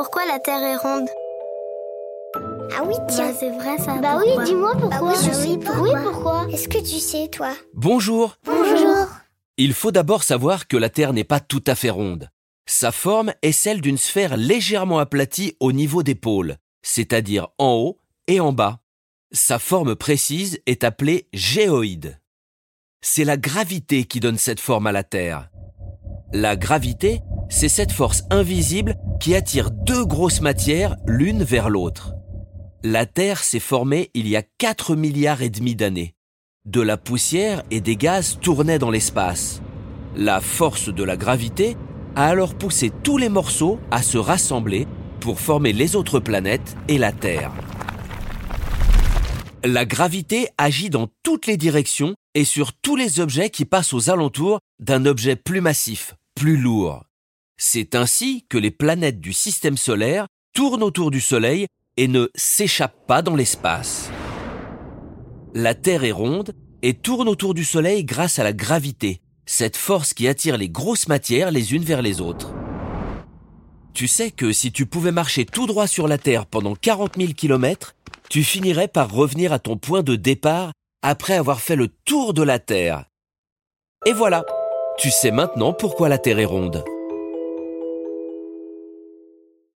Pourquoi la Terre est ronde Ah oui, tiens. Bah, c'est vrai ça. Bah oui, dis-moi pourquoi. Bah oui, je sais pourquoi. Oui, pourquoi Est-ce que tu sais, toi Bonjour Bonjour. Il faut d'abord savoir que la Terre n'est pas tout à fait ronde. Sa forme est celle d'une sphère légèrement aplatie au niveau des pôles, c'est-à-dire en haut et en bas. Sa forme précise est appelée géoïde. C'est la gravité qui donne cette forme à la Terre. La gravité, c'est cette force invisible qui attire deux grosses matières l'une vers l'autre. La Terre s'est formée il y a 4 milliards et demi d'années. De la poussière et des gaz tournaient dans l'espace. La force de la gravité a alors poussé tous les morceaux à se rassembler pour former les autres planètes et la Terre. La gravité agit dans toutes les directions et sur tous les objets qui passent aux alentours d'un objet plus massif, plus lourd. C'est ainsi que les planètes du système solaire tournent autour du Soleil et ne s'échappent pas dans l'espace. La Terre est ronde et tourne autour du Soleil grâce à la gravité, cette force qui attire les grosses matières les unes vers les autres. Tu sais que si tu pouvais marcher tout droit sur la Terre pendant 40 000 kilomètres, tu finirais par revenir à ton point de départ après avoir fait le tour de la Terre. Et voilà, tu sais maintenant pourquoi la Terre est ronde.